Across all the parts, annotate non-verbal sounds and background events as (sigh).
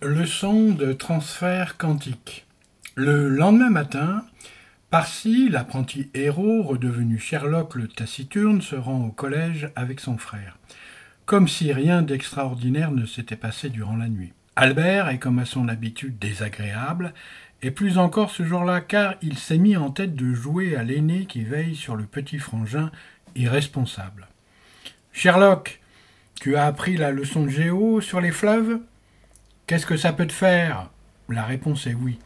Leçon de transfert quantique. Le lendemain matin, Parsi, l'apprenti héros, redevenu Sherlock le taciturne, se rend au collège avec son frère, comme si rien d'extraordinaire ne s'était passé durant la nuit. Albert est comme à son habitude désagréable, et plus encore ce jour-là, car il s'est mis en tête de jouer à l'aîné qui veille sur le petit frangin irresponsable. Sherlock, tu as appris la leçon de géo sur les fleuves? Qu'est-ce que ça peut te faire? La réponse est oui.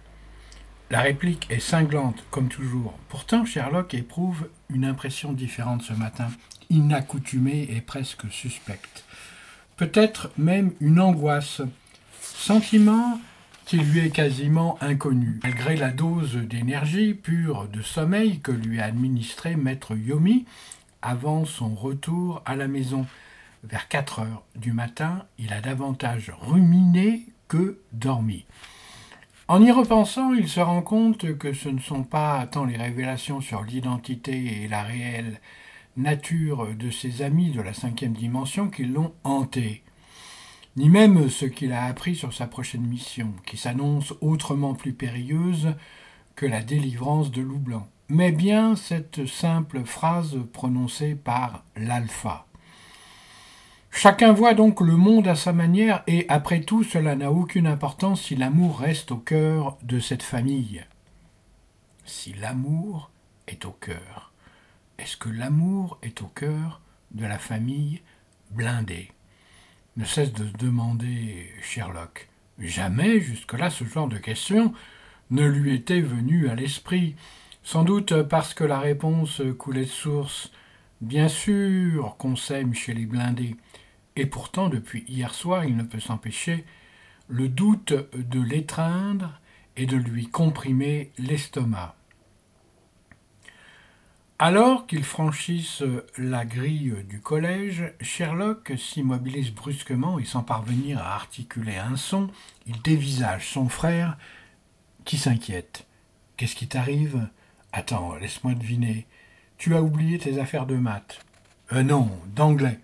La réplique est cinglante, comme toujours. Pourtant, Sherlock éprouve une impression différente ce matin, inaccoutumée et presque suspecte. Peut-être même une angoisse. Sentiment qui lui est quasiment inconnu. Malgré la dose d'énergie pure de sommeil que lui a administré Maître Yomi avant son retour à la maison. Vers 4 heures du matin, il a davantage ruminé dormi. En y repensant, il se rend compte que ce ne sont pas tant les révélations sur l'identité et la réelle nature de ses amis de la cinquième dimension qui l'ont hanté, ni même ce qu'il a appris sur sa prochaine mission, qui s'annonce autrement plus périlleuse que la délivrance de Loup mais bien cette simple phrase prononcée par l'alpha. Chacun voit donc le monde à sa manière et après tout cela n'a aucune importance si l'amour reste au cœur de cette famille. Si l'amour est au cœur, est-ce que l'amour est au cœur de la famille blindée? Ne cesse de demander Sherlock. Jamais jusque-là ce genre de question ne lui était venu à l'esprit, sans doute parce que la réponse coulait de source. Bien sûr qu'on s'aime chez les blindés, et pourtant, depuis hier soir, il ne peut s'empêcher le doute de l'étreindre et de lui comprimer l'estomac. Alors qu'ils franchissent la grille du collège, Sherlock s'immobilise brusquement et sans parvenir à articuler un son, il dévisage son frère qui s'inquiète. Qu'est-ce qui t'arrive? Attends, laisse-moi deviner. Tu as oublié tes affaires de maths? Euh non, d'anglais.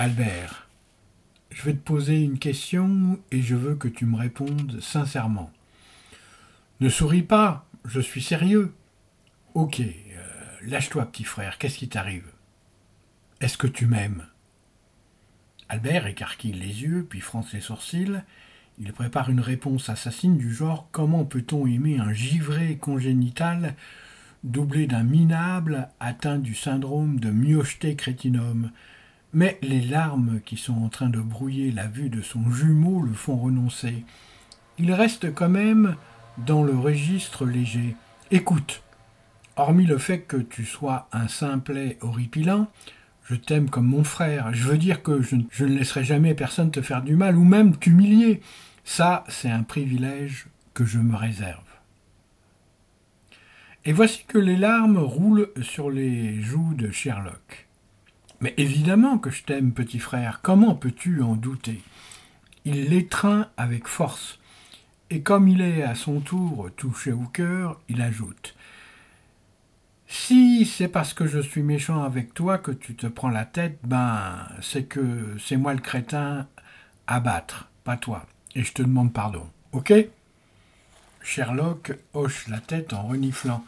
Albert, je vais te poser une question et je veux que tu me répondes sincèrement. Ne souris pas, je suis sérieux. Ok, euh, lâche-toi, petit frère, qu'est-ce qui t'arrive? Est-ce que tu m'aimes? Albert écarquille les yeux, puis fronce les sourcils. Il prépare une réponse assassine du genre Comment peut-on aimer un givré congénital doublé d'un minable atteint du syndrome de myocheté crétinum mais les larmes qui sont en train de brouiller la vue de son jumeau le font renoncer. Il reste quand même dans le registre léger. Écoute, hormis le fait que tu sois un simplet horripilant, je t'aime comme mon frère. Je veux dire que je, je, ne laisserai jamais personne te faire du mal ou même t'humilier. Ça, c'est un privilège que je me réserve. Et voici que les larmes roulent sur les joues de Sherlock. Mais évidemment que je t'aime, petit frère, comment peux-tu en douter? Il l'étreint avec force, et comme il est à son tour touché au cœur, il ajoute Si c'est parce que je suis méchant avec toi que tu te prends la tête, ben c'est que c'est moi le crétin à battre, pas toi. et je te demande pardon. Ok? Sherlock hoche la tête en reniflant.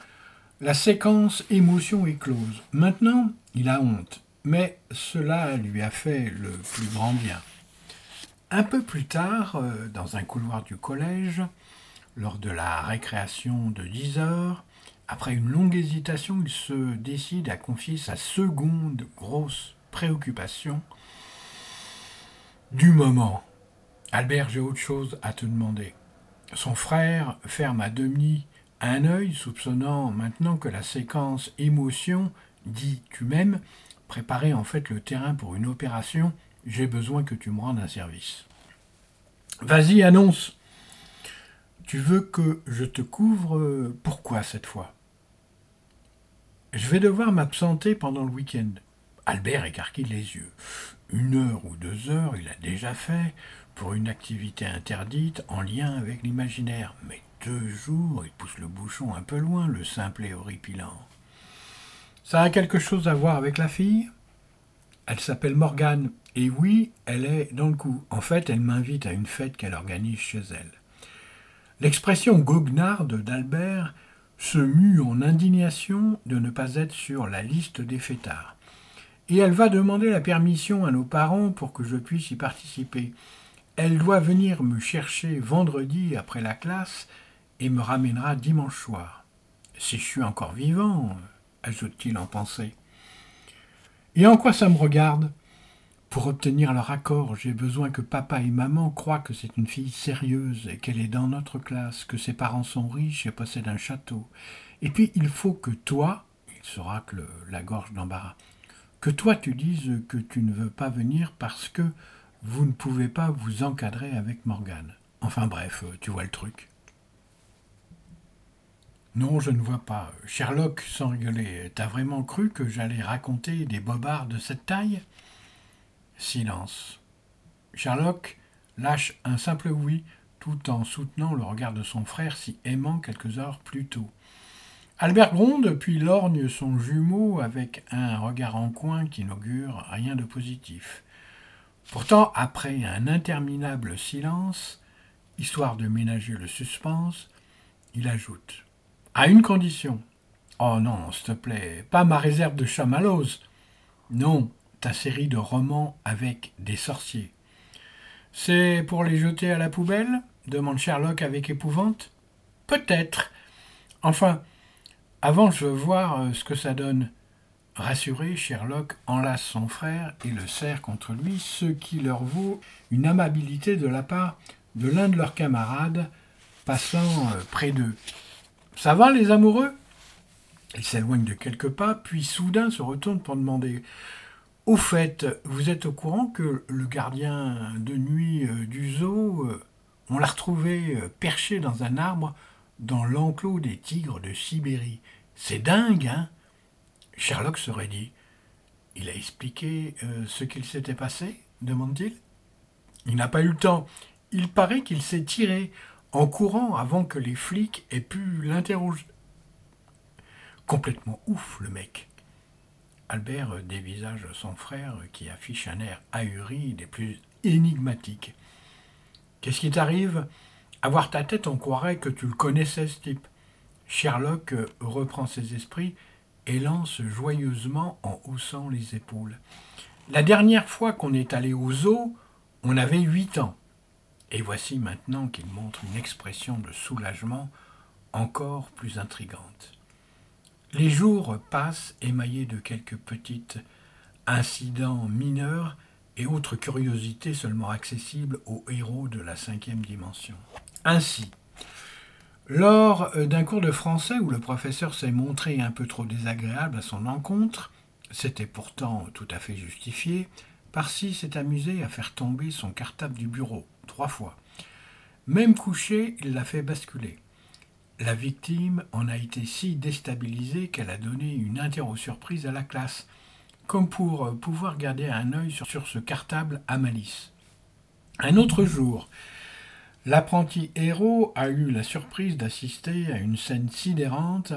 La séquence émotion est close. Maintenant, il a honte, mais cela lui a fait le plus grand bien. Un peu plus tard, euh, dans un couloir du collège, lors de la récréation de 10 heures, après une longue hésitation, il se décide à confier sa seconde grosse préoccupation du moment. Albert, j'ai autre chose à te demander. Son frère ferme à demi un œil, soupçonnant maintenant que la séquence émotion dit tu m'aimes préparait en fait le terrain pour une opération. J'ai besoin que tu me rendes un service. Vas-y, annonce. Tu veux que je te couvre? Pourquoi cette fois? Je vais devoir m'absenter pendant le week-end. Albert écarquille les yeux. Une heure ou deux heures, il a déjà fait pour une activité interdite en lien avec l'imaginaire. Mais deux jours, il pousse le bouchon un peu loin, le simple et horripilant. Ça a quelque chose à voir avec la fille? Elle s'appelle Morgane. Et oui, elle est dans le coup. En fait, elle m'invite à une fête qu'elle organise chez elle. L'expression goguenarde d'Albert se mue en indignation de ne pas être sur la liste des fêtards. Et elle va demander la permission à nos parents pour que je puisse y participer. Elle doit venir me chercher vendredi après la classe et me ramènera dimanche soir. Si je suis encore vivant, ajoute-t-il en pensée. Et en quoi ça me regarde? Pour obtenir leur accord, j'ai besoin que papa et maman croient que c'est une fille sérieuse et qu'elle est dans notre classe, que ses parents sont riches et possèdent un château. Et puis il faut que toi, il se racle la gorge d'embarras, que toi tu dises que tu ne veux pas venir parce que vous ne pouvez pas vous encadrer avec Morgane. Enfin bref, tu vois le truc. Non, je ne vois pas. Sherlock, sans rigoler, t'as vraiment cru que j'allais raconter des bobards de cette taille? Silence. Sherlock lâche un simple oui, tout en soutenant le regard de son frère si aimant quelques heures plus tôt. Albert gronde, puis lorgne son jumeau avec un regard en coin qui n'augure rien de positif. Pourtant, après un interminable silence, histoire de ménager le suspense, il ajoute À une condition. Oh non, s'il te plaît, pas ma réserve de chamallows. Non, ta série de romans avec des sorciers. C'est pour les jeter à la poubelle? demande Sherlock avec épouvante. Peut-être. Enfin, avant, je veux voir euh, ce que ça donne. Rassuré, Sherlock enlace son frère et le serre contre lui, ce qui leur vaut une amabilité de la part de l'un de leurs camarades passant euh, près d'eux. Ça va les amoureux? Ils s'éloignent de quelques pas, puis soudain se retournent pour demander Au fait, vous êtes au courant que le gardien de nuit euh, du zoo, euh, on l'a retrouvé perché dans un arbre dans l'enclos des tigres de Sibérie? C'est dingue, hein? Sherlock serait dit Il a expliqué euh, ce qu'il s'était passé? demande-t-il. Il, n'a pas eu le temps. Il paraît qu'il s'est tiré en courant avant que les flics aient pu l'interroger. Complètement ouf, le mec. Albert dévisage son frère qui affiche un air ahuri des plus énigmatiques. Qu'est-ce qui t'arrive? À voir ta tête, on croirait que tu le connaissais, ce type. Sherlock reprend ses esprits et lance joyeusement en haussant les épaules. La dernière fois qu'on est allé au zoo, on avait huit ans. Et voici maintenant qu'il montre une expression de soulagement encore plus intrigante. Les jours passent émaillés de quelques petits incidents mineurs et autres curiosités seulement accessibles aux héros de la cinquième dimension. Ainsi, lors d'un cours de français où le professeur s'est montré un peu trop désagréable à son encontre, c'était pourtant tout à fait justifié, Parsi s'est amusé à faire tomber son cartable du bureau, trois fois. Même couché, il l'a fait basculer. La victime en a été si déstabilisée qu'elle a donné une interro-surprise à la classe, comme pour euh, pouvoir garder un œil sur, sur ce cartable à malice. Un autre jour, L'apprenti héros a eu la surprise d'assister à une scène sidérante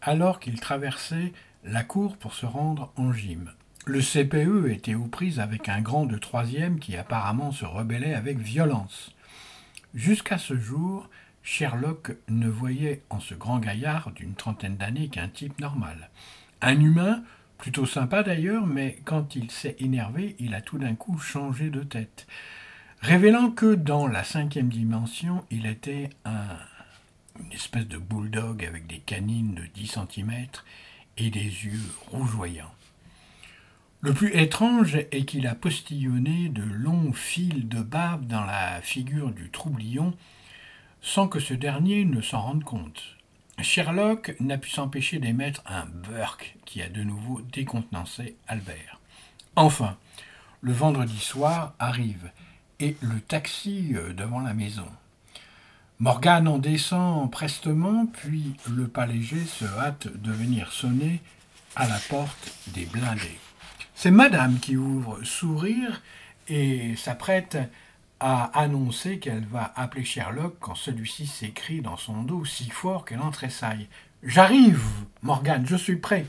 alors qu'il traversait la cour pour se rendre en gym. Le CPE était aux prises avec un grand de troisième qui apparemment se rebellait avec violence. Jusqu'à ce jour, Sherlock ne voyait en ce grand gaillard d'une trentaine d'années qu'un type normal. Un humain, plutôt sympa d'ailleurs, mais quand il s'est énervé, il a tout d'un coup changé de tête, révélant que dans la cinquième dimension, il était un, une espèce de bulldog avec des canines de 10 cm et des yeux rougeoyants. Le plus étrange est qu'il a postillonné de longs fils de barbe dans la figure du troublion sans que ce dernier ne s'en rende compte. Sherlock n'a pu s'empêcher d'émettre un Burke qui a de nouveau décontenancé Albert. Enfin, le vendredi soir arrive et le taxi euh, devant la maison. Morgane en descend prestement, puis le pas léger se hâte de venir sonner à la porte des blindés. C'est Madame qui ouvre sourire et s'apprête a annoncé qu'elle va appeler Sherlock quand celui-ci s'écrie dans son dos si fort qu'elle en tressaille. J'arrive, Morgane, je suis prêt.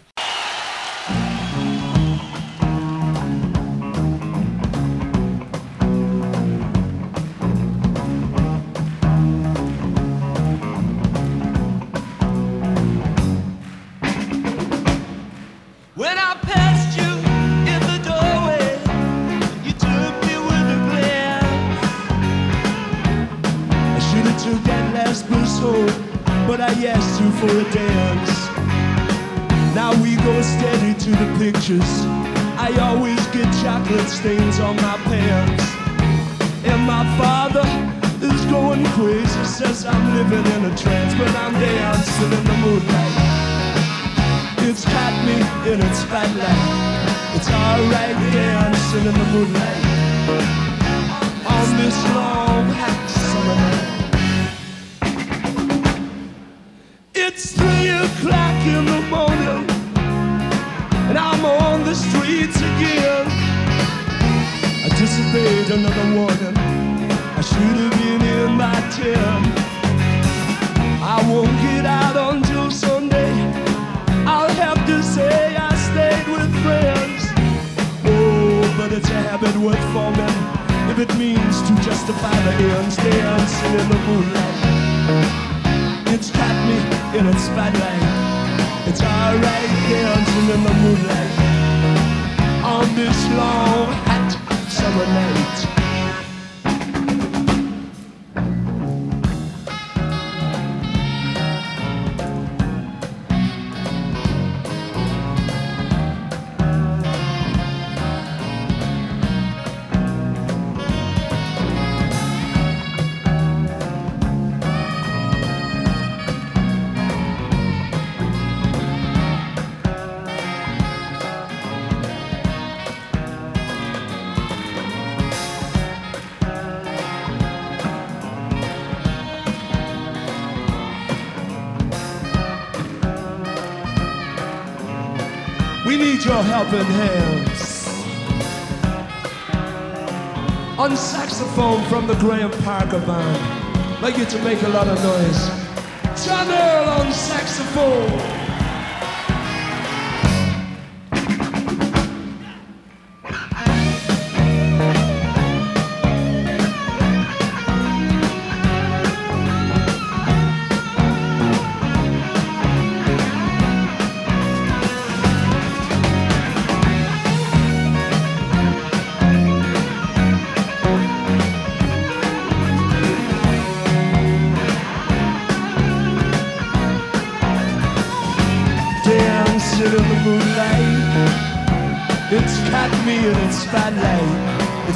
Helping hands. On saxophone from the Graham Parker band. Like you to make a lot of noise. Earl on saxophone.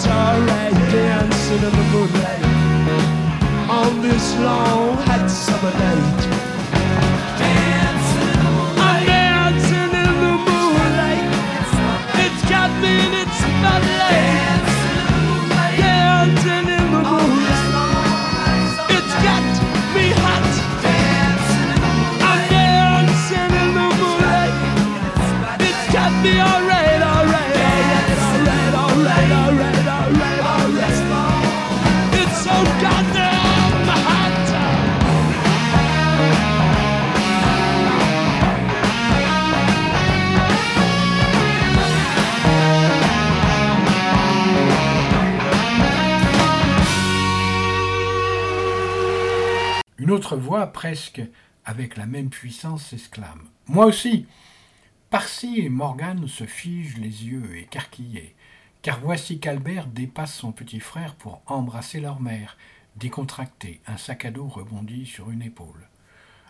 Monterey, dancing in the moonlight on this long hot summer night. Voix, presque avec la même puissance, s'exclame. Moi aussi. Parsi et Morgane se figent les yeux écarquillés, car voici qu'Albert dépasse son petit frère pour embrasser leur mère, décontracté, un sac à dos rebondit sur une épaule.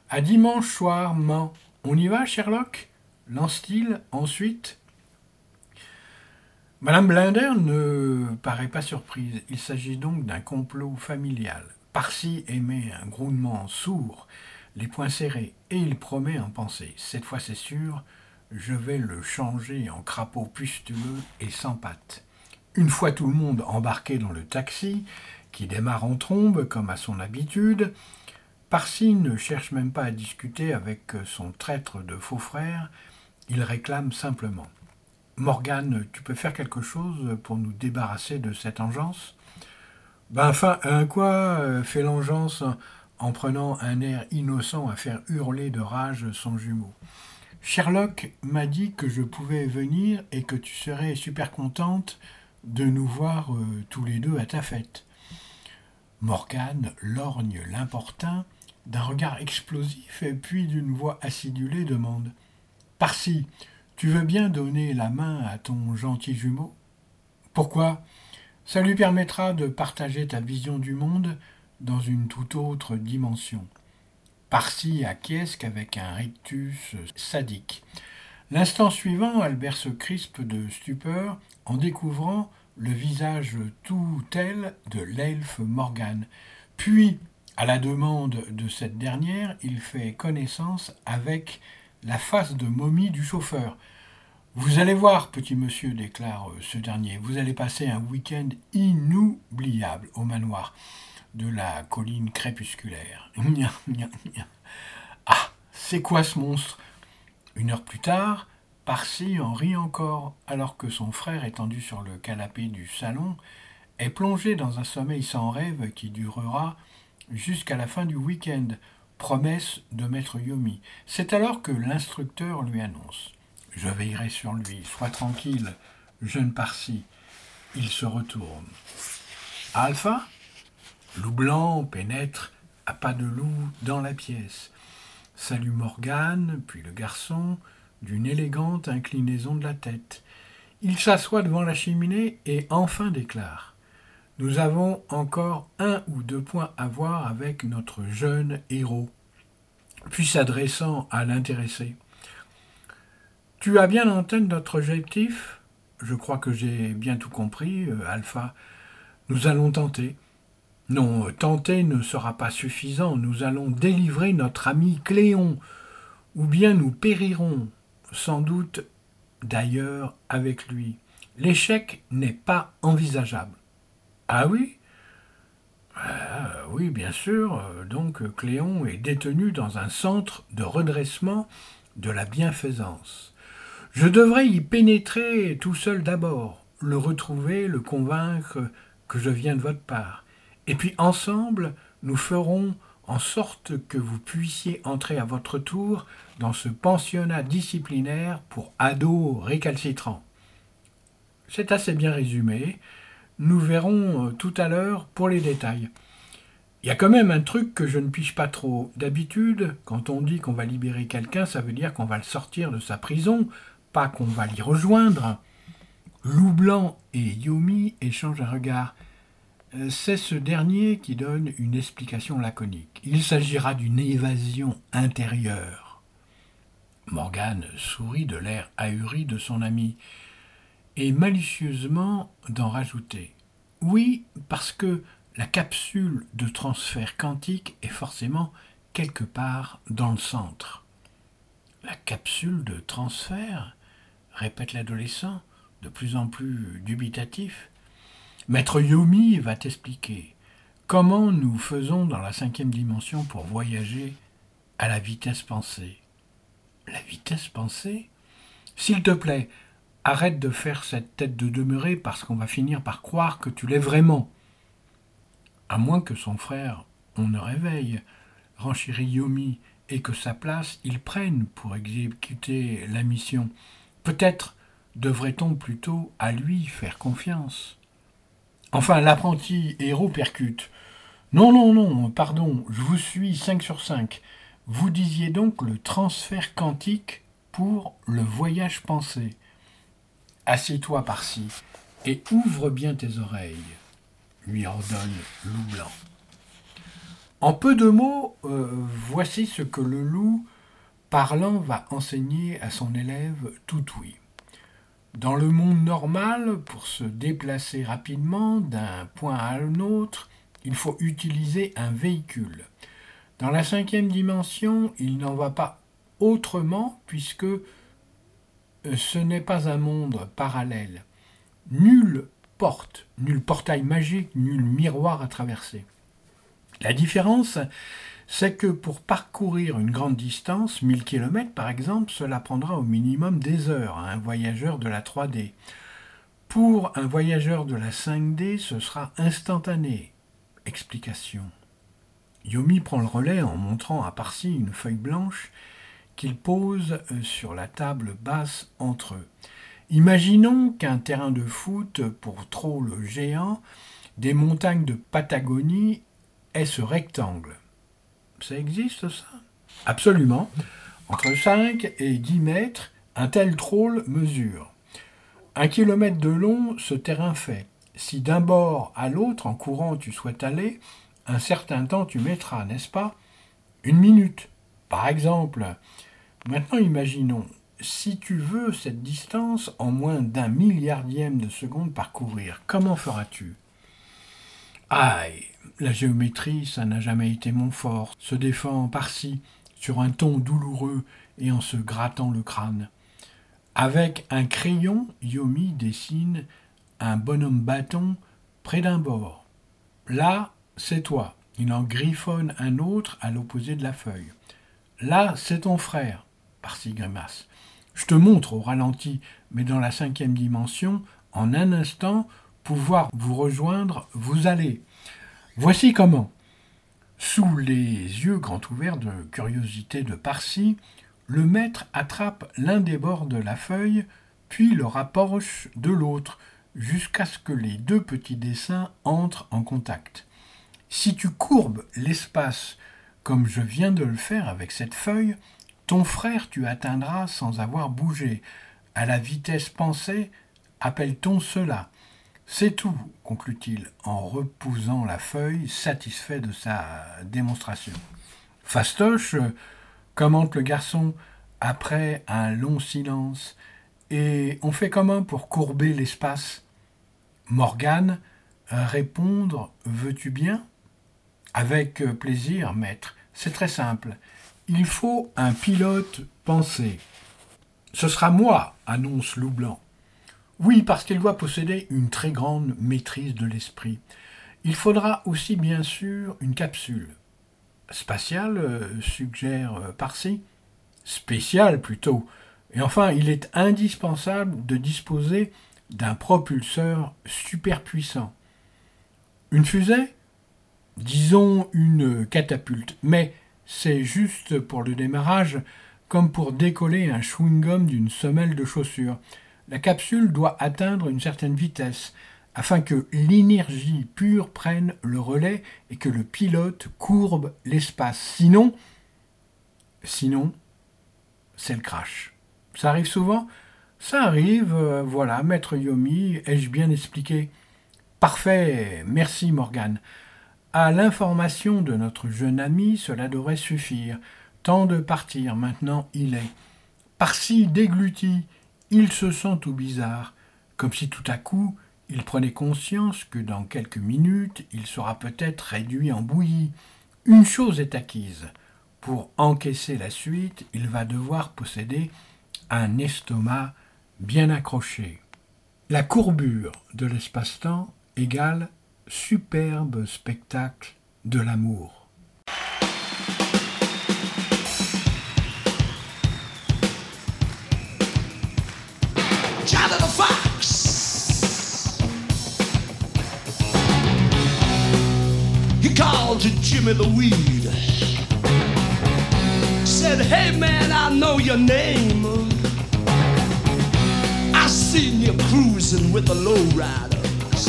À dimanche soir, man. On y va, Sherlock? lance-t-il ensuite Madame Blinder ne paraît pas surprise. Il s'agit donc d'un complot familial. Parsi émet un grondement sourd, les poings serrés, et il promet en pensée. Cette fois c'est sûr, je vais le changer en crapaud pustuleux et sans pattes. Une fois tout le monde embarqué dans le taxi, qui démarre en trombe comme à son habitude, Parsi ne cherche même pas à discuter avec son traître de faux frère, il réclame simplement. Morgane, tu peux faire quelque chose pour nous débarrasser de cette engeance? Ben enfin, un quoi euh, fait l'engeance en prenant un air innocent à faire hurler de rage son jumeau. Sherlock m'a dit que je pouvais venir et que tu serais super contente de nous voir euh, tous les deux à ta fête. Morgane lorgne l'importun d'un regard explosif et puis d'une voix acidulée demande Parsi, tu veux bien donner la main à ton gentil jumeau? Pourquoi? Ça lui permettra de partager ta vision du monde dans une toute autre dimension. Parsi acquiesce qu'avec un rictus sadique. L'instant suivant, Albert se crispe de stupeur en découvrant le visage tout tel de l'elfe Morgane. Puis, à la demande de cette dernière, il fait connaissance avec la face de momie du chauffeur. Vous allez voir, petit monsieur, déclare euh, ce dernier, vous allez passer un week-end inoubliable au manoir de la colline crépusculaire. (laughs) ah, c'est quoi ce monstre? Une heure plus tard, Parsi en rit encore, alors que son frère, étendu sur le canapé du salon, est plongé dans un sommeil sans rêve qui durera jusqu'à la fin du week-end, promesse de maître Yomi. C'est alors que l'instructeur lui annonce Je veillerai sur lui, sois tranquille, jeune Parsi. Il se retourne. Alpha Loup blanc pénètre à pas de loup dans la pièce. Salue Morgane, puis le garçon, d'une élégante inclinaison de la tête. Il s'assoit devant la cheminée et enfin déclare nous avons encore un ou deux points à voir avec notre jeune héros. Puis s'adressant à l'intéressé. Tu as bien en tête notre objectif? Je crois que j'ai bien tout compris, euh, Alpha. Nous allons tenter. Non, tenter ne sera pas suffisant. Nous allons délivrer notre ami Cléon, ou bien nous périrons, sans doute d'ailleurs avec lui. L'échec n'est pas envisageable. Ah oui? Ah, Oui, bien sûr. Donc Cléon est détenu dans un centre de redressement de la bienfaisance. Je devrais y pénétrer tout seul d'abord, le retrouver, le convaincre que je viens de votre part. Et puis ensemble, nous ferons en sorte que vous puissiez entrer à votre tour dans ce pensionnat disciplinaire pour ados récalcitrants. C'est assez bien résumé. Nous verrons euh, tout à l'heure pour les détails. Il y a quand même un truc que je ne piche pas trop. D'habitude, quand on dit qu'on va libérer quelqu'un, ça veut dire qu'on va le sortir de sa prison, pas qu'on va l'y rejoindre. Loup Blanc et Yomi échangent un regard. Euh, c'est ce dernier qui donne une explication laconique. Il s'agira d'une évasion intérieure. Morgane sourit de l'air ahuri de son ami et malicieusement d'en rajouter. Oui, parce que la capsule de transfert quantique est forcément quelque part dans le centre. La capsule de transfert répète l'adolescent, de plus en plus dubitatif. Maître Yomi va t'expliquer comment nous faisons dans la cinquième dimension pour voyager à la vitesse pensée. La vitesse pensée? S'il te plaît, Arrête de faire cette tête de demeurer parce qu'on va finir par croire que tu l'es vraiment. À moins que son frère, on ne réveille, renchérit Yomi, et que sa place il prenne pour exécuter la mission. Peut-être devrait-on plutôt à lui faire confiance. Enfin, l'apprenti héros percute. Non, non, non, pardon, je vous suis 5 sur 5. Vous disiez donc le transfert quantique pour le voyage pensé. Assieds-toi par-ci et ouvre bien tes oreilles, lui ordonne Loup Blanc. En peu de mots, euh, voici ce que le loup parlant va enseigner à son élève Toutoui. Dans le monde normal, pour se déplacer rapidement d'un point à un autre, il faut utiliser un véhicule. Dans la cinquième dimension, il n'en va pas autrement puisque euh, ce n'est pas un monde parallèle. Nulle porte, nul portail magique, nul miroir à traverser. La différence, c'est que pour parcourir une grande distance, 1000 km par exemple, cela prendra au minimum des heures à un voyageur de la 3D. Pour un voyageur de la 5D, ce sera instantané. Explication. Yomi prend le relais en montrant à Parsi une feuille blanche qu'il pose euh, sur la table basse entre eux. Imaginons qu'un terrain de foot pour troll géant, des montagnes de Patagonie est ce rectangle. Ça existe ça? Absolument. Entre 5 et 10 mètres, un tel troll mesure. Un kilomètre de long, ce terrain fait. Si d'un bord à l'autre, en courant, tu souhaites aller, un certain temps tu mettras, n'est-ce pas? Une minute, par exemple. Maintenant, imaginons, si tu veux cette distance en moins d'un milliardième de seconde parcourir, comment feras-tu? Aïe, la géométrie, ça n'a jamais été mon fort, se défend par-ci, sur un ton douloureux et en se grattant le crâne. Avec un crayon, Yomi dessine un bonhomme bâton près d'un bord. Là, c'est toi. Il en griffonne un autre à l'opposé de la feuille. Là, c'est ton frère. Par-ci grimace. Je te montre au ralenti, mais dans la cinquième dimension, en un instant, pouvoir vous rejoindre, vous allez. Voici comment. Sous les yeux grands ouverts de curiosité de Parsi, le maître attrape l'un des bords de la feuille, puis le rapproche de l'autre, jusqu'à ce que les deux petits dessins entrent en contact. Si tu courbes l'espace comme je viens de le faire avec cette feuille, ton frère tu atteindras sans avoir bougé. À la vitesse pensée, appelle-t-on cela c'est tout, conclut-il en repoussant la feuille, satisfait de sa démonstration. Fastoche, commente le garçon, après un long silence, et on fait comment pour courber l'espace Morgane, répondre Veux-tu bien? Avec plaisir, maître. C'est très simple. Il faut un pilote pensé. Ce sera moi, annonce Loup Blanc. Oui, parce qu'il doit posséder une très grande maîtrise de l'esprit. Il faudra aussi bien sûr une capsule. Spatiale, euh, suggère euh, Parsi. Spéciale plutôt. Et enfin, il est indispensable de disposer d'un propulseur super puissant. Une fusée? Disons une catapulte, mais c'est juste pour le démarrage, comme pour décoller un chewing-gum d'une semelle de chaussure la capsule doit atteindre une certaine vitesse afin que l'énergie pure prenne le relais et que le pilote courbe l'espace. Sinon, sinon, c'est le crash. Ça arrive souvent? Ça arrive, euh, voilà, maître Yomi, ai-je bien expliqué? Parfait, merci Morgane. À l'information de notre jeune ami, cela devrait suffire. Temps de partir, maintenant il est. Par-ci dégluti, il se sent tout bizarre, comme si tout à coup il prenait conscience que dans quelques minutes il sera peut-être réduit en bouillie. Une chose est acquise. Pour encaisser la suite, il va devoir posséder un estomac bien accroché. La courbure de l'espace-temps égale superbe spectacle de l'amour. To Jimmy the Weed. Said, hey man, I know your name. I seen you cruising with the lowriders.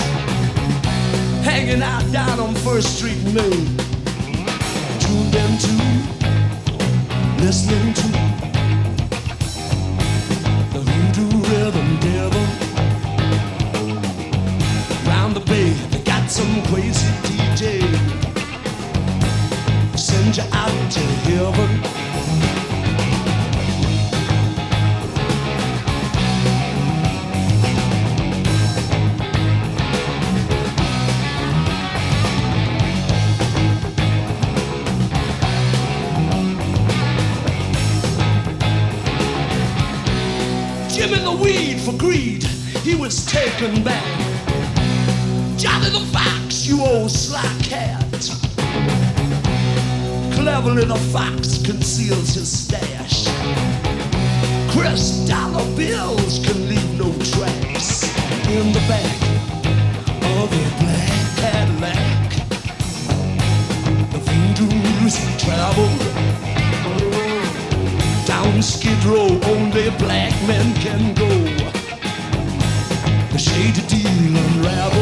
hanging out down on First Street in Maine. Tuned into, listening to the rhythm devil. Round the bay, they got some crazy DJ. You out to heaven. Jimmy the weed for greed, he was taken back. Johnny the fox, you old sly cat. Cleverly the fox conceals his stash. Chris dollar bills can leave no tracks in the back of a black Cadillac. The voodoo's travel down Skid Row, only black men can go. The shady deal unravel.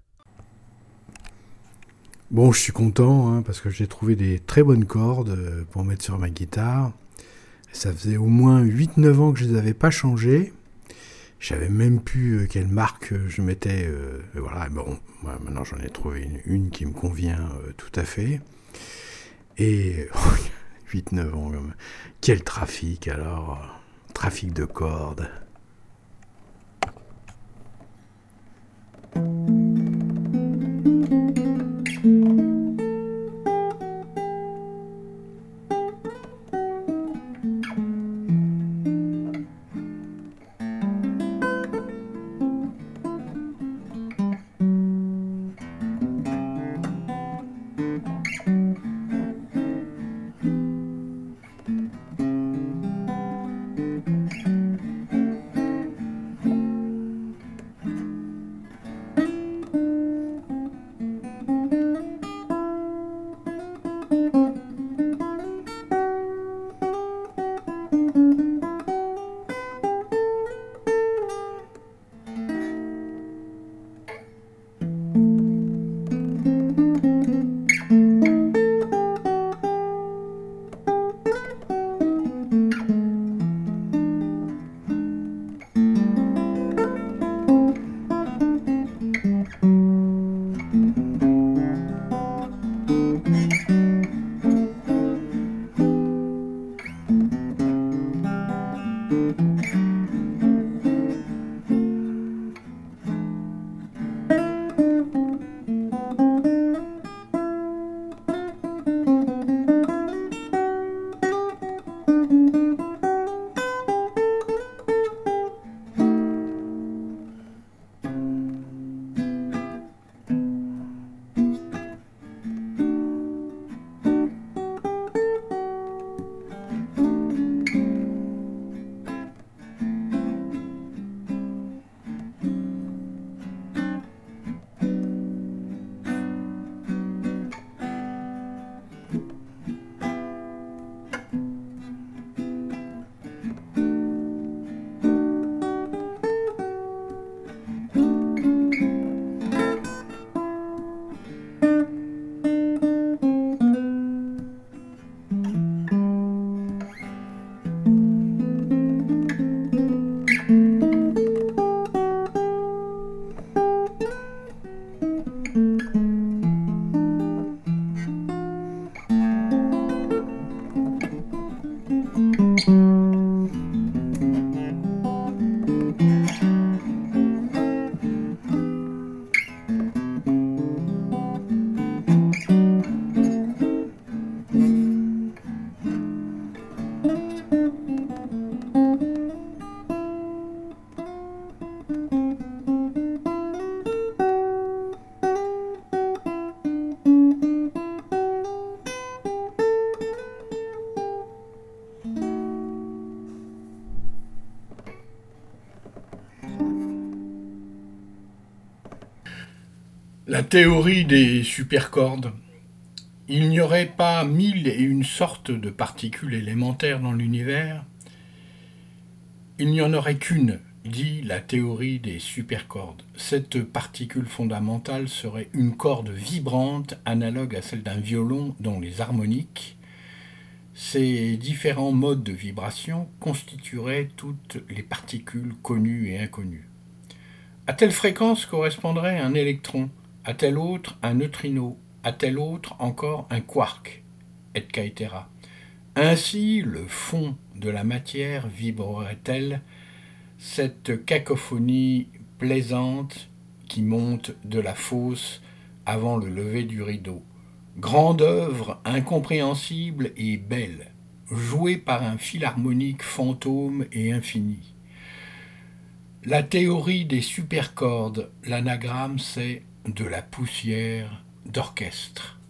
Bon, je suis content hein, parce que j'ai trouvé des très bonnes cordes euh, pour mettre sur ma guitare. Ça faisait au moins 8-9 ans que je ne les avais pas changées. Je même plus euh, quelle marque euh, je mettais. Voilà, bon, moi, maintenant j'en ai trouvé une, qui me convient tout à fait. Et (laughs) 8-9 ans, même. quel trafic alors Trafic de cordes. Théorie des supercordes. Il n'y aurait pas mille et une sortes de particules élémentaires dans l'univers. Il n'y en aurait qu'une, dit la théorie des supercordes. Cette particule fondamentale serait une corde vibrante analogue à celle d'un violon dont les harmoniques, ces différents modes de vibration constitueraient toutes les particules connues et inconnues. À telle fréquence correspondrait un électron, à telle autre un neutrino, à telle autre encore un quark, etc. Ainsi le fond de la matière vibrerait-elle cette cacophonie plaisante qui monte de la fosse avant le lever du rideau. Grande œuvre incompréhensible et belle, jouée par un philharmonique fantôme et infini. La théorie des supercordes, l'anagramme c'est de la poussière d'orchestre.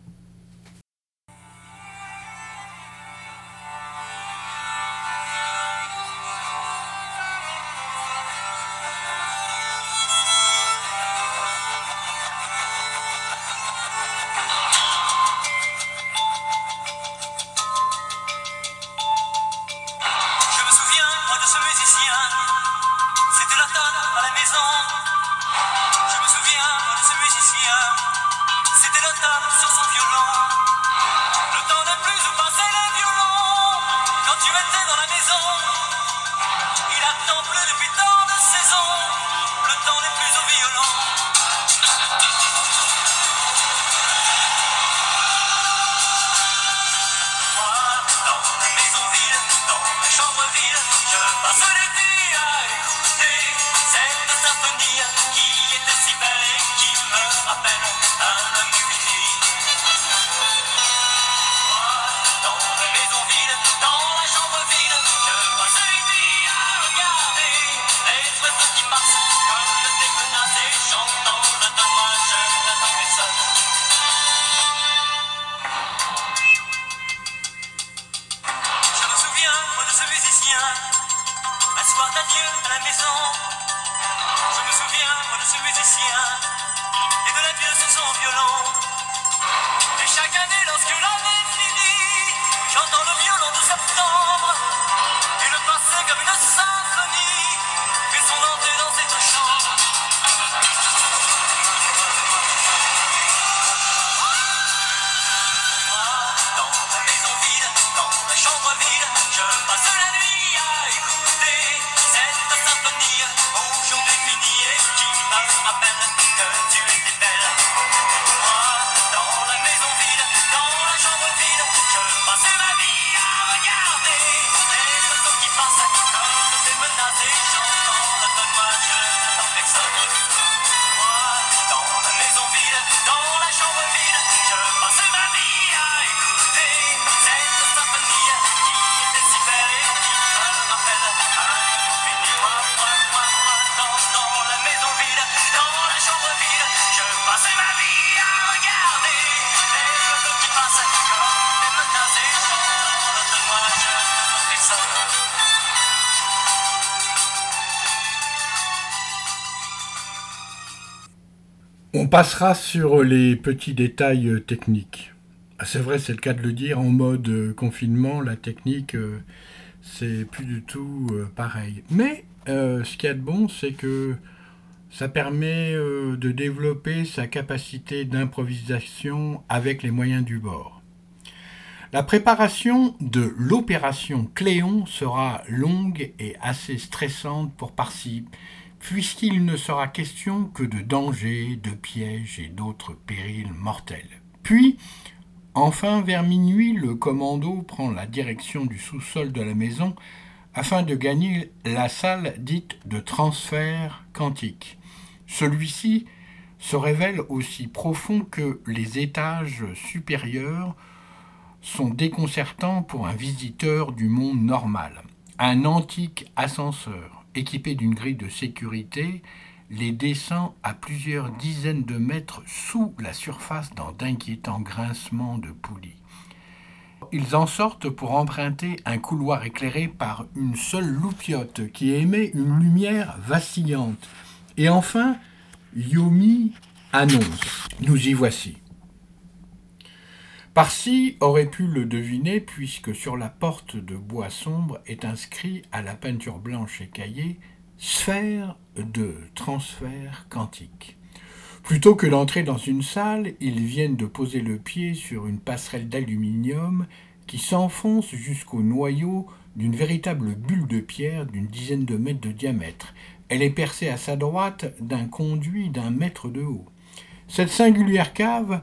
On passera sur les petits détails euh, techniques. Ah, c'est vrai, c'est le cas de le dire, en mode euh, confinement, la technique, euh, c'est plus du tout pareil. Mais ce qu'il y a de bon, c'est que ça permet de développer sa capacité d'improvisation avec les moyens du bord. La préparation de l'opération Cléon sera longue et assez stressante pour Parsi, puisqu'il ne sera question que de dangers, de pièges et d'autres périls mortels. Puis, enfin, vers minuit, le commando prend la direction du sous-sol de la maison afin de gagner la salle dite de transfert quantique. Celui-ci se révèle aussi profond que les étages supérieurs sont déconcertants pour un visiteur du monde normal. Un antique ascenseur équipé d'une grille de sécurité, les descend à plusieurs dizaines de mètres sous la surface dans d'inquiétants grincements de poulies. Ils en sortent pour emprunter un couloir éclairé par une seule loupiote qui émet une lumière vacillante. Et enfin, Yomi Annonce. Nous y voici. Parsi aurait pu le deviner puisque sur la porte de bois sombre est inscrit à la peinture blanche écaillée Sphère de transfert quantique. Plutôt que d'entrer dans une salle, ils viennent de poser le pied sur une passerelle d'aluminium qui s'enfonce jusqu'au noyau d'une véritable bulle de pierre d'une dizaine de mètres de diamètre. Elle est percée à sa droite d'un conduit d'un mètre de haut. Cette singulière cave,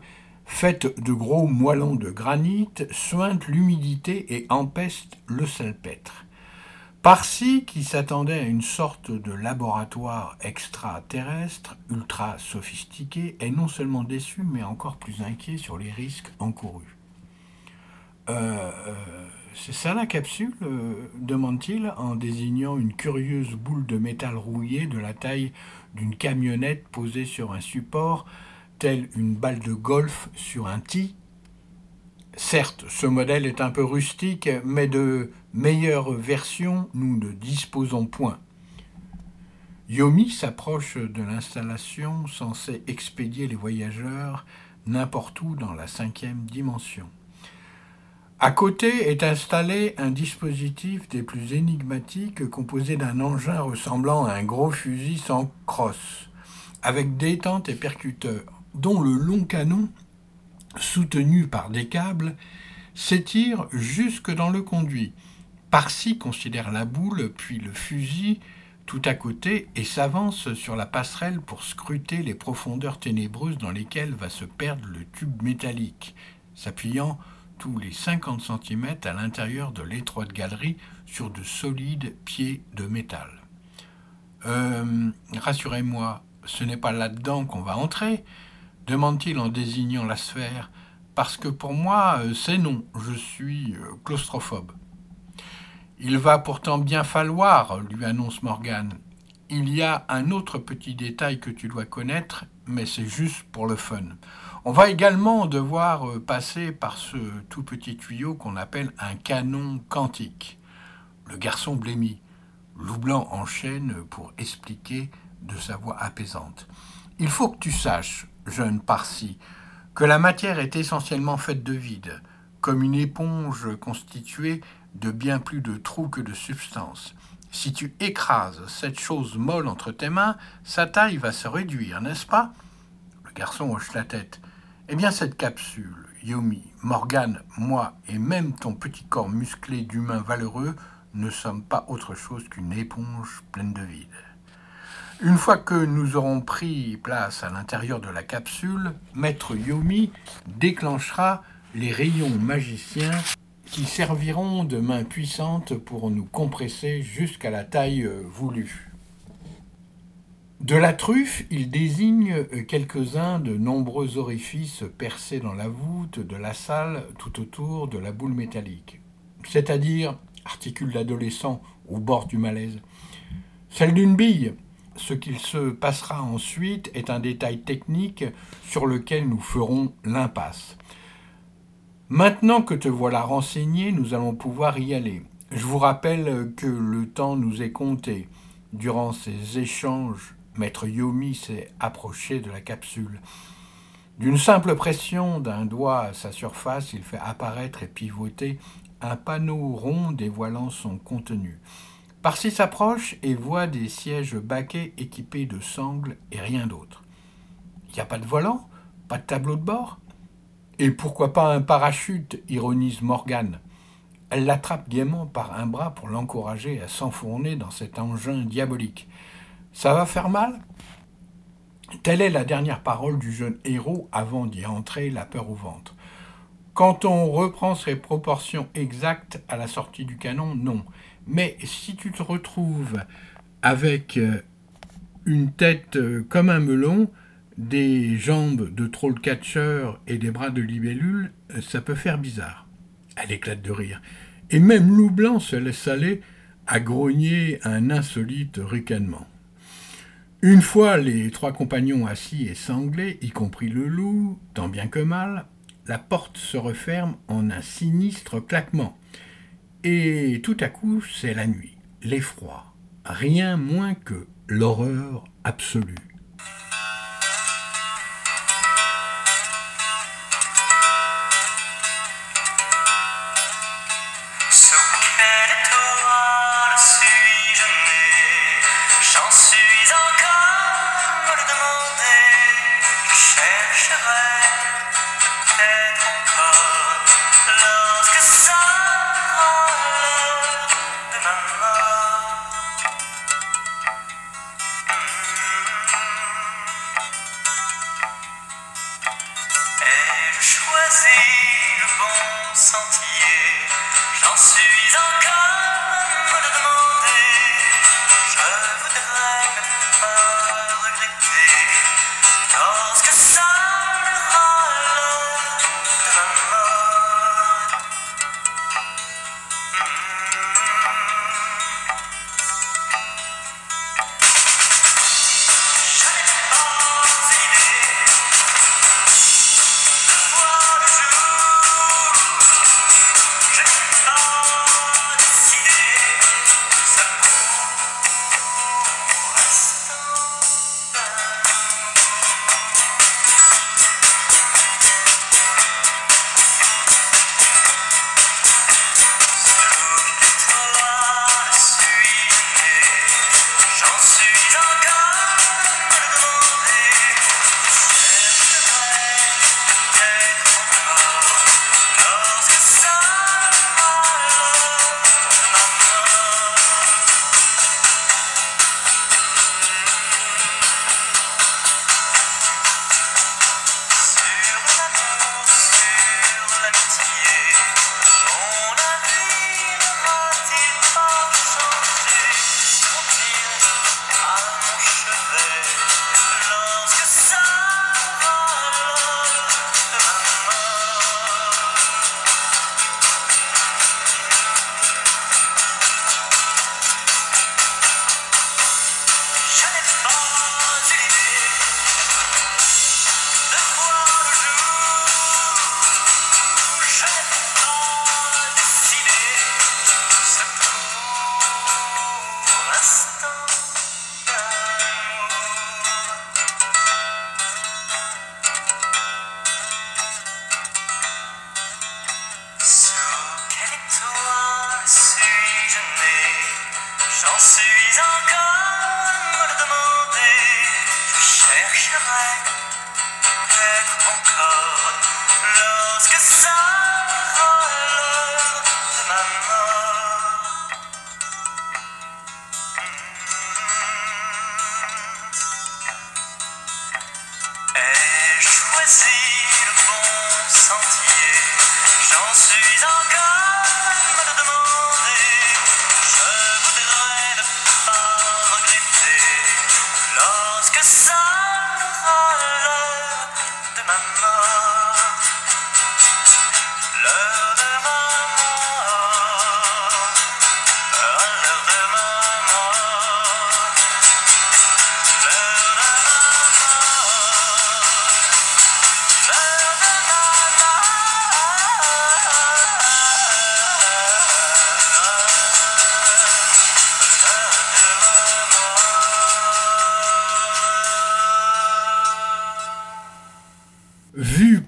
faite de gros moellons de granit, sointe l'humidité et empeste le salpêtre. Parsi, qui s'attendait à une sorte de laboratoire extraterrestre, ultra sophistiqué, est non seulement déçu, mais encore plus inquiet sur les risques encourus. Euh, euh, c'est ça la capsule euh, demande-t-il en désignant une curieuse boule de métal rouillé de la taille d'une camionnette posée sur un support telle une balle de golf sur un tee. Certes, ce modèle est un peu rustique, mais de meilleures versions nous ne disposons point. Yomi s'approche de l'installation censée expédier les voyageurs n'importe où dans la cinquième dimension. À côté est installé un dispositif des plus énigmatiques composé d'un engin ressemblant à un gros fusil sans crosse, avec détente et percuteur dont le long canon, soutenu par des câbles, s'étire jusque dans le conduit. Parsi considère la boule, puis le fusil, tout à côté, et s'avance sur la passerelle pour scruter les profondeurs ténébreuses dans lesquelles va se perdre le tube métallique, s'appuyant tous les 50 cm à l'intérieur de l'étroite galerie sur de solides pieds de métal. Euh, rassurez-moi, ce n'est pas là-dedans qu'on va entrer, demande-t-il en désignant la sphère, parce que pour moi, euh, c'est non, je suis euh, claustrophobe. Il va pourtant bien falloir, lui annonce Morgan. Il y a un autre petit détail que tu dois connaître, mais c'est juste pour le fun. On va également devoir euh, passer par ce tout petit tuyau qu'on appelle un canon quantique. Le garçon blêmit. Loublanc enchaîne pour expliquer de sa voix apaisante. Il faut que tu saches, jeune Parsi, que la matière est essentiellement faite de vide, comme une éponge constituée de bien plus de trous que de substance. Si tu écrases cette chose molle entre tes mains, sa taille va se réduire, n'est-ce pas? Le garçon hoche la tête. Eh bien, cette capsule, Yomi, Morgane, moi et même ton petit corps musclé d'humain valeureux ne sommes pas autre chose qu'une éponge pleine de vide. Une fois que nous aurons pris place à l'intérieur de la capsule, Maître Yomi déclenchera les rayons magiciens qui serviront de main puissante pour nous compresser jusqu'à la taille euh, voulue. De la truffe, il désigne quelques-uns de nombreux orifices percés dans la voûte de la salle tout autour de la boule métallique. C'est-à-dire, articule l'adolescent au bord du malaise, celle d'une bille, ce qu'il se passera ensuite est un détail technique sur lequel nous ferons l'impasse. Maintenant que te voilà renseigné, nous allons pouvoir y aller. Je vous rappelle que le temps nous est compté. Durant ces échanges, Maître Yomi s'est approché de la capsule. D'une simple pression d'un doigt à sa surface, il fait apparaître et pivoter un panneau rond dévoilant son contenu. Parsi s'approche et voit des sièges baquets équipés de sangles et rien d'autre. Il n'y a pas de volant Pas de tableau de bord Et pourquoi pas un parachute ironise Morgane. Elle l'attrape gaiement par un bras pour l'encourager à s'enfourner dans cet engin diabolique. Ça va faire mal? Telle est la dernière parole du jeune héros avant d'y entrer, la peur au ventre. Quand on reprend ses proportions exactes à la sortie du canon, non. Mais si tu te retrouves avec euh, une tête euh, comme un melon, des jambes de troll catcher et des bras de libellule, euh, ça peut faire bizarre. Elle éclate de rire. Et même Loup Blanc se laisse aller à grogner un insolite ricanement. Une fois les trois compagnons assis et sanglés, y compris le loup, tant bien que mal, la porte se referme en un sinistre claquement. Et tout à coup, c'est la nuit, l'effroi, rien moins que l'horreur absolue.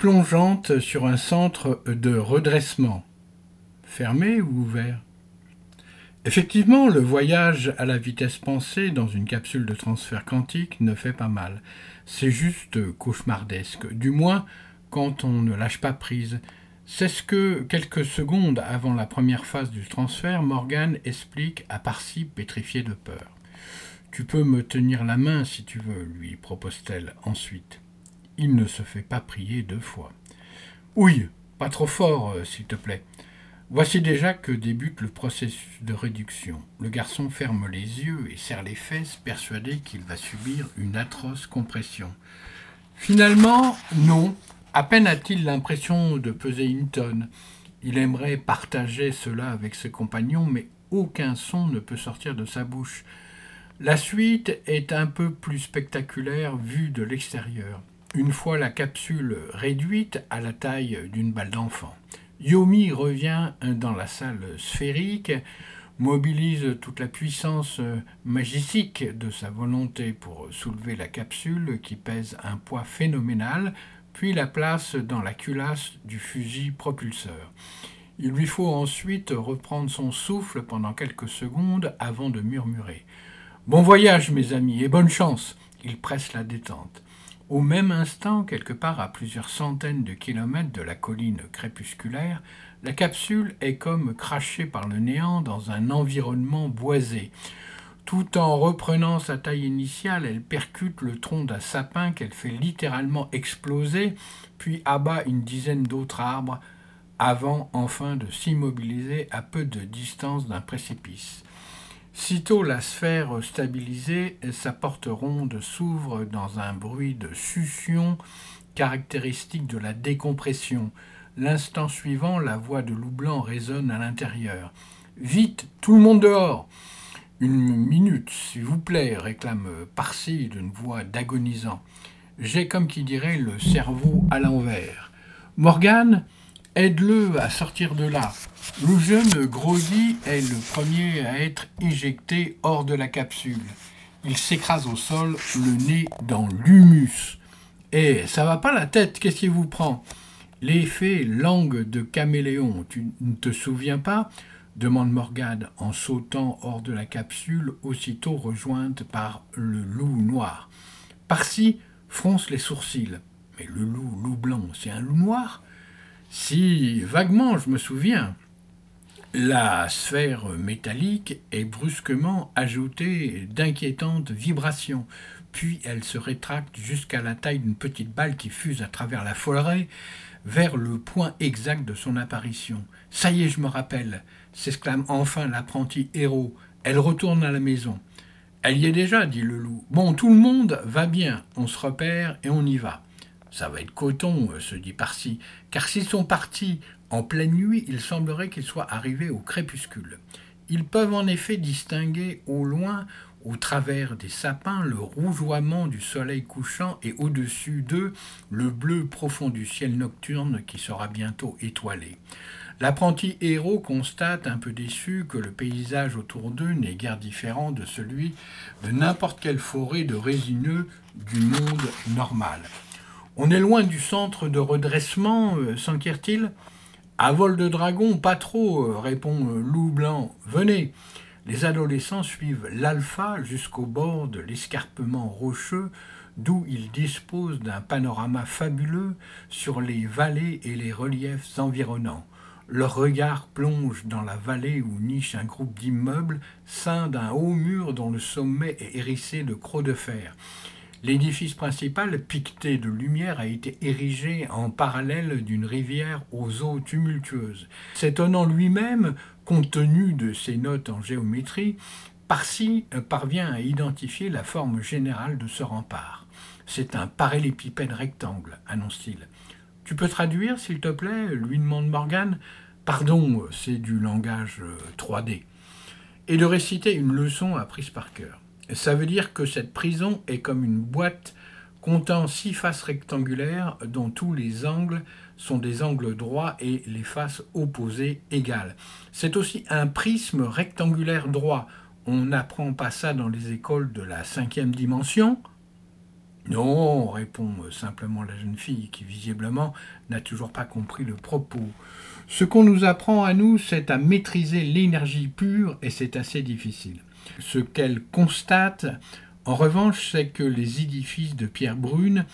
Plongeante sur un centre de redressement. Fermé ou ouvert? Effectivement, le voyage à la vitesse pensée dans une capsule de transfert quantique ne fait pas mal. C'est juste cauchemardesque, du moins quand on ne lâche pas prise. C'est ce que, quelques secondes avant la première phase du transfert, Morgan explique à Parsi pétrifié de peur. Tu peux me tenir la main si tu veux, lui propose-t-elle ensuite il ne se fait pas prier deux fois. Oui, pas trop fort, euh, s'il te plaît. Voici déjà que débute le processus de réduction. Le garçon ferme les yeux et serre les fesses, persuadé qu'il va subir une atroce compression. Finalement, non. À peine a-t-il l'impression de peser une tonne. Il aimerait partager cela avec ses compagnons, mais aucun son ne peut sortir de sa bouche. La suite est un peu plus spectaculaire vue de l'extérieur une fois la capsule réduite à la taille d'une balle d'enfant. Yomi revient dans la salle sphérique, mobilise toute la puissance magique de sa volonté pour soulever la capsule qui pèse un poids phénoménal, puis la place dans la culasse du fusil propulseur. Il lui faut ensuite reprendre son souffle pendant quelques secondes avant de murmurer. Bon voyage, mes amis, et bonne chance. Il presse la détente. Au même instant, quelque part à plusieurs centaines de kilomètres de la colline crépusculaire, la capsule est comme crachée par le néant dans un environnement boisé. Tout en reprenant sa taille initiale, elle percute le tronc d'un sapin qu'elle fait littéralement exploser, puis abat une dizaine d'autres arbres, avant enfin de s'immobiliser à peu de distance d'un précipice. Sitôt la sphère stabilisée, sa porte ronde s'ouvre dans un bruit de succion caractéristique de la décompression. L'instant suivant, la voix de loup blanc résonne à l'intérieur. Vite, tout le monde dehors Une minute, s'il vous plaît, réclame Parsi d'une voix d'agonisant. J'ai, comme qui dirait, le cerveau à l'envers. Morgane, aide-le à sortir de là. Le jeune Grosy est le premier à être éjecté hors de la capsule. Il s'écrase au sol, le nez dans l'humus. Eh, ça va pas la tête, qu'est-ce qui vous prend? L'effet langue de caméléon, tu ne te souviens pas? demande Morgane en sautant hors de la capsule, aussitôt rejointe par le loup noir. Parsi fronce les sourcils. Mais le loup, loup blanc, c'est un loup noir? Si, vaguement, je me souviens. La sphère métallique est brusquement ajoutée d'inquiétantes vibrations, puis elle se rétracte jusqu'à la taille d'une petite balle qui fuse à travers la forêt vers le point exact de son apparition. Ça y est, je me rappelle, s'exclame enfin l'apprenti héros. Elle retourne à la maison. Elle y est déjà, dit le loup. Bon, tout le monde va bien, on se repère et on y va. Ça va être coton, se dit Parsi, car s'ils sont partis en pleine nuit, il semblerait qu'ils soient arrivés au crépuscule. Ils peuvent en effet distinguer au loin, au travers des sapins, le rougeoiement du soleil couchant et au-dessus d'eux, le bleu profond du ciel nocturne qui sera bientôt étoilé. L'apprenti héros constate, un peu déçu, que le paysage autour d'eux n'est guère différent de celui de n'importe quelle forêt de résineux du monde normal. On est loin du centre de redressement, euh, s'enquiert-il à vol de dragon, pas trop, euh, répond euh, Loup Blanc. Venez. Les adolescents suivent l'alpha jusqu'au bord de l'escarpement rocheux, d'où ils disposent d'un panorama fabuleux sur les vallées et les reliefs environnants. Leur regard plonge dans la vallée où niche un groupe d'immeubles ceint d'un haut mur dont le sommet est hérissé de crocs de fer. L'édifice principal, piqueté de lumière, a été érigé en parallèle d'une rivière aux eaux tumultueuses. S'étonnant lui-même, compte tenu de ses notes en géométrie, Parsi parvient à identifier la forme générale de ce rempart. C'est un parallélépipède rectangle, annonce-t-il. Tu peux traduire, s'il te plaît lui demande Morgan. Pardon, c'est du langage 3D. Euh, Et de réciter une leçon apprise par cœur. Ça veut dire que cette prison est comme une boîte comptant six faces rectangulaires dont tous les angles sont des angles droits et les faces opposées égales. C'est aussi un prisme rectangulaire droit. On n'apprend pas ça dans les écoles de la cinquième dimension. Non, répond simplement la jeune fille qui visiblement n'a toujours pas compris le propos. Ce qu'on nous apprend à nous, c'est à maîtriser l'énergie pure et c'est assez difficile. Ce qu'elle constate, en revanche, c'est que les édifices de pierre brune,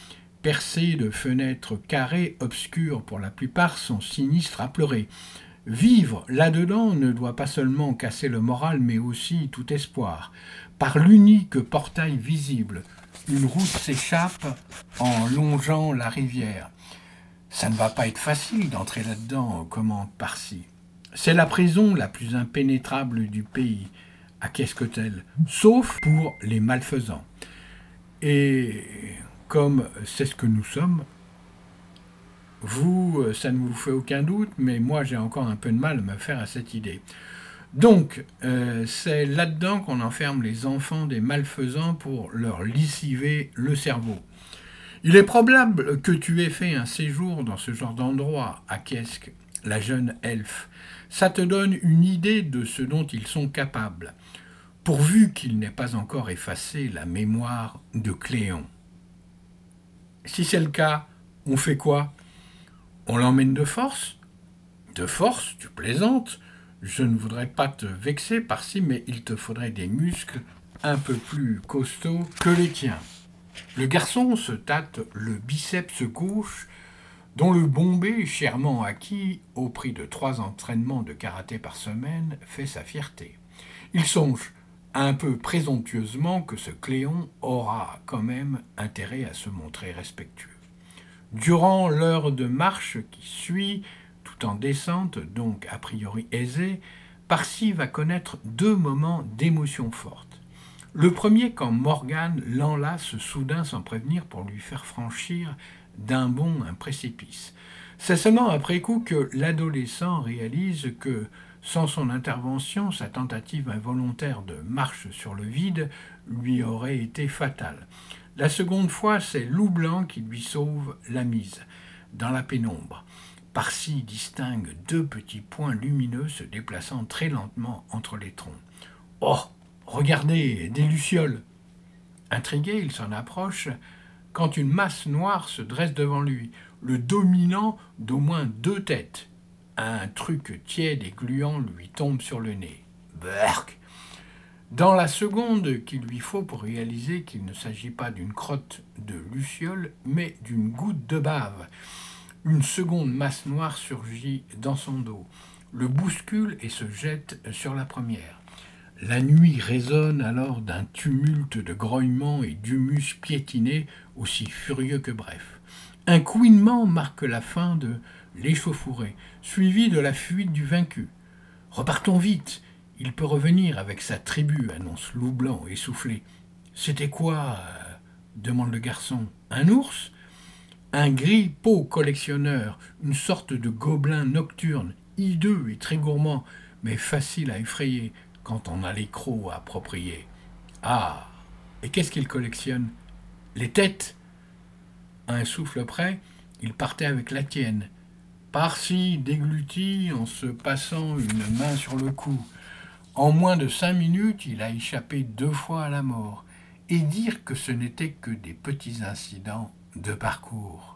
percés de fenêtres carrées, obscures pour la plupart, sont sinistres à pleurer. Vivre là-dedans ne doit pas seulement casser le moral, mais aussi tout espoir. Par l'unique portail visible, une route s'échappe en longeant la rivière. Ça ne va pas être facile d'entrer là-dedans, commente Parsi. C'est la prison la plus impénétrable du pays à Qu'est-ce-que-tel Sauf pour les malfaisants. Et comme c'est ce que nous sommes, vous, ça ne vous fait aucun doute, mais moi j'ai encore un peu de mal à me faire à cette idée. Donc, euh, c'est là-dedans qu'on enferme les enfants des malfaisants pour leur lessiver le cerveau. Il est probable que tu aies fait un séjour dans ce genre d'endroit, à Kesk, la jeune elfe. Ça te donne une idée de ce dont ils sont capables pourvu qu'il n'ait pas encore effacé la mémoire de Cléon. Si c'est le cas, on fait quoi? On l'emmène de force? De force, tu plaisantes Je ne voudrais pas te vexer par-ci, mais il te faudrait des muscles un peu plus costauds que les tiens. Le garçon se tâte le biceps gauche, dont le bombé, chèrement acquis au prix de trois entraînements de karaté par semaine, fait sa fierté. Il songe un peu présomptueusement que ce Cléon aura quand même intérêt à se montrer respectueux. Durant l'heure de marche qui suit, tout en descente, donc a priori aisée, Parsi va connaître deux moments d'émotion forte. Le premier quand Morgane l'enlace soudain sans prévenir pour lui faire franchir d'un bond un précipice. C'est seulement après coup que l'adolescent réalise que, sans son intervention, sa tentative involontaire de marche sur le vide lui aurait été fatale. La seconde fois, c'est Loup Blanc qui lui sauve la mise, dans la pénombre. Par-ci distingue deux petits points lumineux se déplaçant très lentement entre les troncs. Oh Regardez, des lucioles Intrigué, il s'en approche quand une masse noire se dresse devant lui, le dominant d'au moins deux têtes. Un truc tiède et gluant lui tombe sur le nez. Berk Dans la seconde qu'il lui faut pour réaliser qu'il ne s'agit pas d'une crotte de luciole, mais d'une goutte de bave, une seconde masse noire surgit dans son dos, le bouscule et se jette sur la première. La nuit résonne alors d'un tumulte de grognements et d'humus piétinés aussi furieux que bref. Un couinement marque la fin de l'échauffourée, suivi de la fuite du vaincu. Repartons vite, il peut revenir avec sa tribu, annonce Loup Blanc essoufflé. C'était quoi euh, demande le garçon. Un ours? Un pot collectionneur, une sorte de gobelin nocturne, hideux et très gourmand, mais facile à effrayer quand on a les crocs appropriés. Ah Et qu'est-ce qu'il collectionne? Les têtes? À un souffle près, il partait avec la tienne. Par-ci, dégluti en se passant une main sur le cou. En moins de cinq minutes, il a échappé deux fois à la mort. Et dire que ce n'était que des petits incidents de parcours.